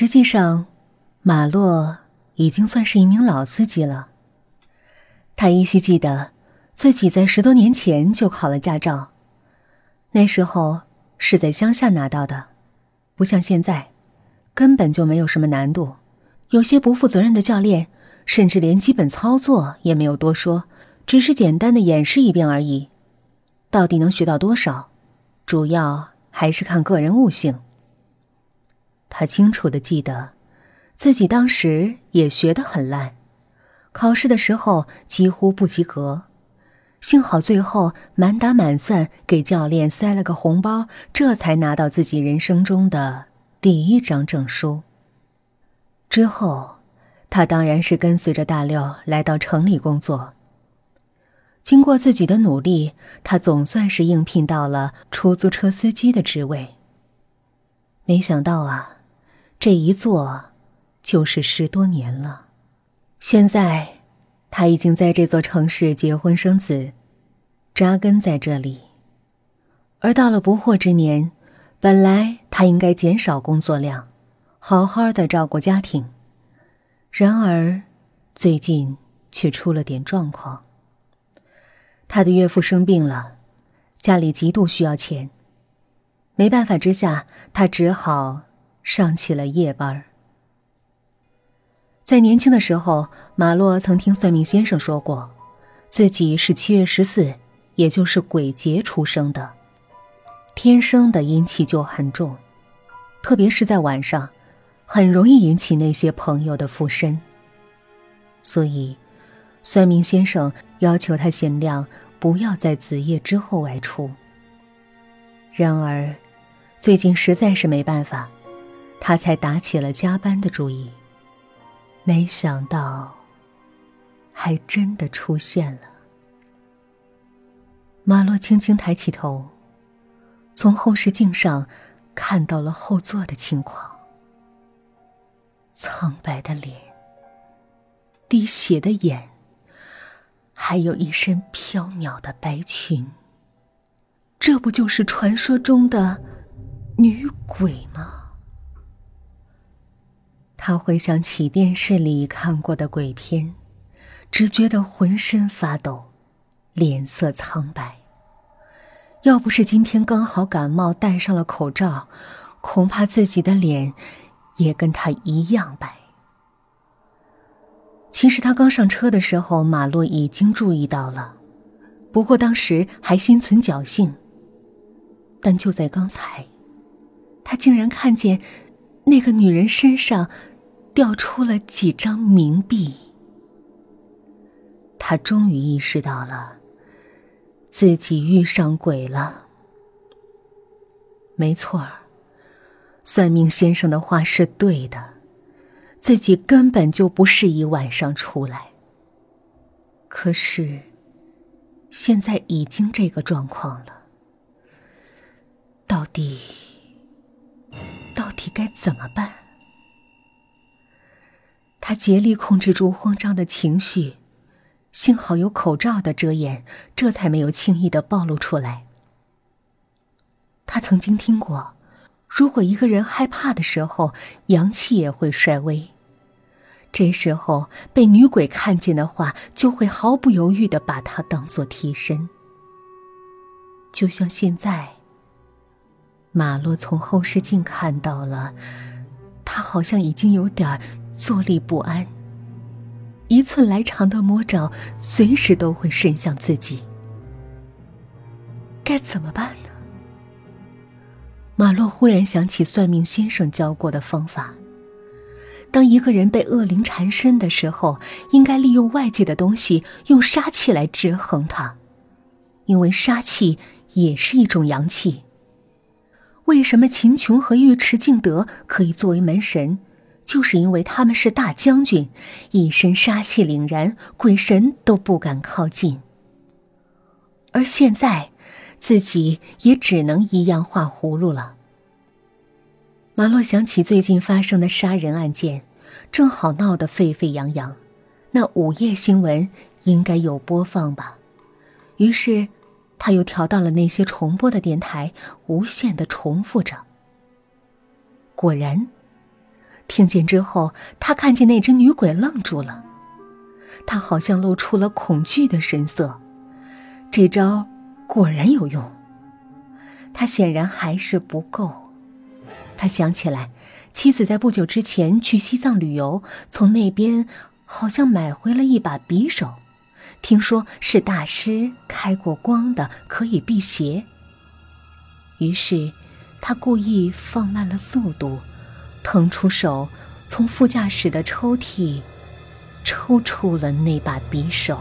实际上，马洛已经算是一名老司机了。他依稀记得自己在十多年前就考了驾照，那时候是在乡下拿到的，不像现在，根本就没有什么难度。有些不负责任的教练，甚至连基本操作也没有多说，只是简单的演示一遍而已。到底能学到多少，主要还是看个人悟性。他清楚的记得，自己当时也学得很烂，考试的时候几乎不及格。幸好最后满打满算给教练塞了个红包，这才拿到自己人生中的第一张证书。之后，他当然是跟随着大六来到城里工作。经过自己的努力，他总算是应聘到了出租车司机的职位。没想到啊，这一做就是十多年了。现在，他已经在这座城市结婚生子，扎根在这里。而到了不惑之年，本来他应该减少工作量。好好的照顾家庭，然而最近却出了点状况。他的岳父生病了，家里极度需要钱。没办法之下，他只好上起了夜班。在年轻的时候，马洛曾听算命先生说过，自己是七月十四，也就是鬼节出生的，天生的阴气就很重，特别是在晚上。很容易引起那些朋友的附身，所以，算命先生要求他尽量不要在子夜之后外出。然而，最近实在是没办法，他才打起了加班的主意。没想到，还真的出现了。马洛轻轻抬起头，从后视镜上看到了后座的情况。苍白的脸，滴血的眼，还有一身飘渺的白裙。这不就是传说中的女鬼吗？他回想起电视里看过的鬼片，只觉得浑身发抖，脸色苍白。要不是今天刚好感冒，戴上了口罩，恐怕自己的脸。也跟他一样白。其实他刚上车的时候，马洛已经注意到了，不过当时还心存侥幸。但就在刚才，他竟然看见那个女人身上掉出了几张冥币。他终于意识到了，自己遇上鬼了。没错儿。算命先生的话是对的，自己根本就不适宜晚上出来。可是，现在已经这个状况了，到底，到底该怎么办？他竭力控制住慌张的情绪，幸好有口罩的遮掩，这才没有轻易的暴露出来。他曾经听过。如果一个人害怕的时候，阳气也会衰微。这时候被女鬼看见的话，就会毫不犹豫的把他当做替身。就像现在，马洛从后视镜看到了，他好像已经有点坐立不安。一寸来长的魔爪随时都会伸向自己，该怎么办呢？马洛忽然想起算命先生教过的方法：当一个人被恶灵缠身的时候，应该利用外界的东西，用杀气来制衡他，因为杀气也是一种阳气。为什么秦琼和尉迟敬德可以作为门神？就是因为他们是大将军，一身杀气凛然，鬼神都不敢靠近。而现在。自己也只能一样画葫芦了。马洛想起最近发生的杀人案件，正好闹得沸沸扬扬，那午夜新闻应该有播放吧。于是，他又调到了那些重播的电台，无限的重复着。果然，听见之后，他看见那只女鬼愣住了，他好像露出了恐惧的神色。这招果然有用，他显然还是不够。他想起来，妻子在不久之前去西藏旅游，从那边好像买回了一把匕首，听说是大师开过光的，可以辟邪。于是，他故意放慢了速度。腾出手，从副驾驶的抽屉抽出了那把匕首。